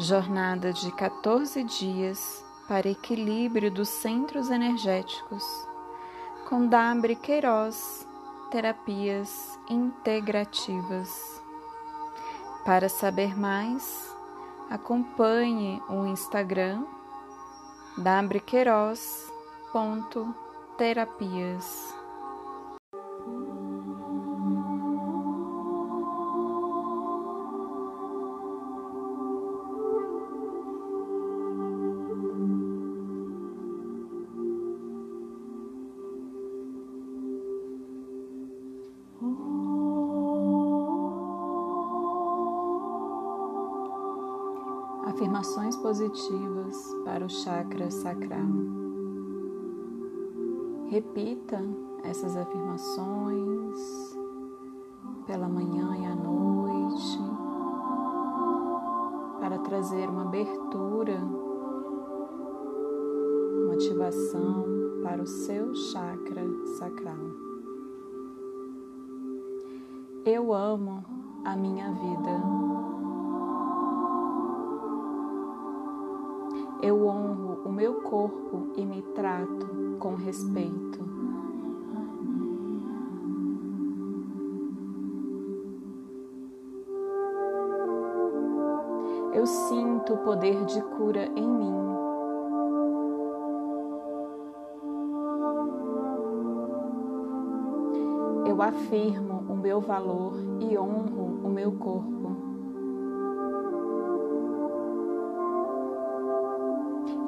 Jornada de 14 dias para equilíbrio dos centros energéticos, com Dabre Queiroz, Terapias Integrativas. Para saber mais, acompanhe o Instagram dabrequeiroz.terapias. Afirmações positivas para o chakra sacral. Repita essas afirmações pela manhã e à noite para trazer uma abertura, motivação para o seu chakra sacral. Eu amo a minha vida. Eu honro o meu corpo e me trato com respeito. Eu sinto o poder de cura em mim. Eu afirmo o meu valor e honro o meu corpo.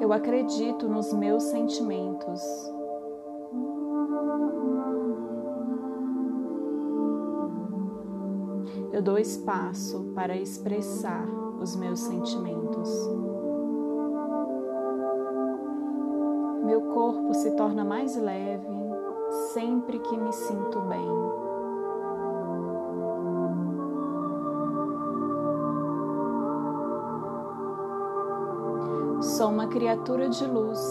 Eu acredito nos meus sentimentos. Eu dou espaço para expressar os meus sentimentos. Meu corpo se torna mais leve sempre que me sinto bem. Sou uma criatura de luz,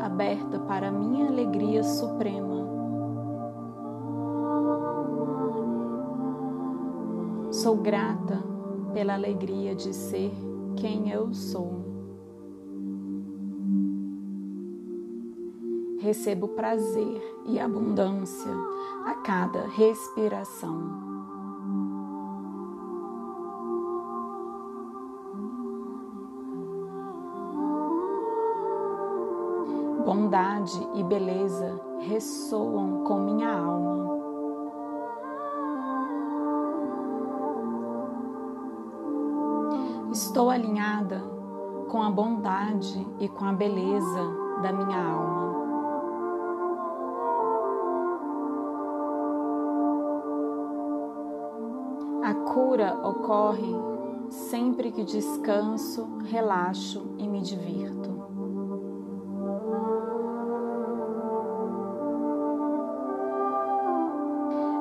aberta para a minha alegria suprema. Sou grata pela alegria de ser quem eu sou. Recebo prazer e abundância a cada respiração. Bondade e beleza ressoam com minha alma. Estou alinhada com a bondade e com a beleza da minha alma. A cura ocorre sempre que descanso, relaxo e me divirto.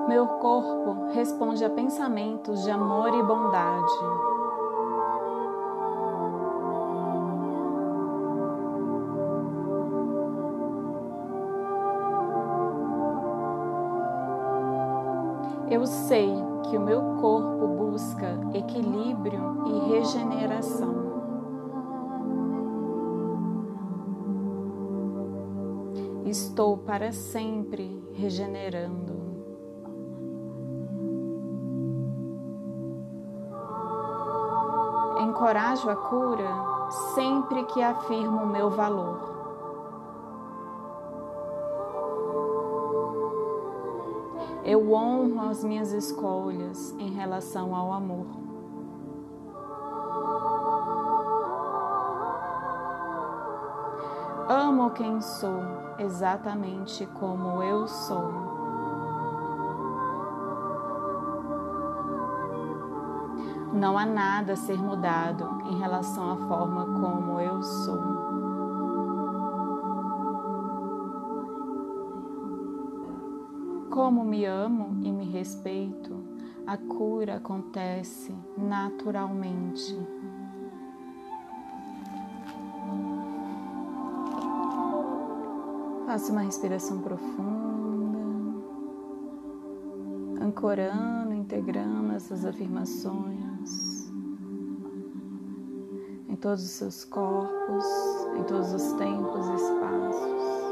Meu corpo responde a pensamentos de amor e bondade. Eu sei que o meu corpo busca equilíbrio e regeneração. Estou para sempre regenerando. Encorajo a cura sempre que afirmo o meu valor. Eu honro as minhas escolhas em relação ao amor. Amo quem sou exatamente como eu sou. Não há nada a ser mudado em relação à forma como eu sou. Como me amo e me respeito, a cura acontece naturalmente. Faça uma respiração profunda, ancorando, integrando essas afirmações todos os seus corpos, em todos os tempos e espaços.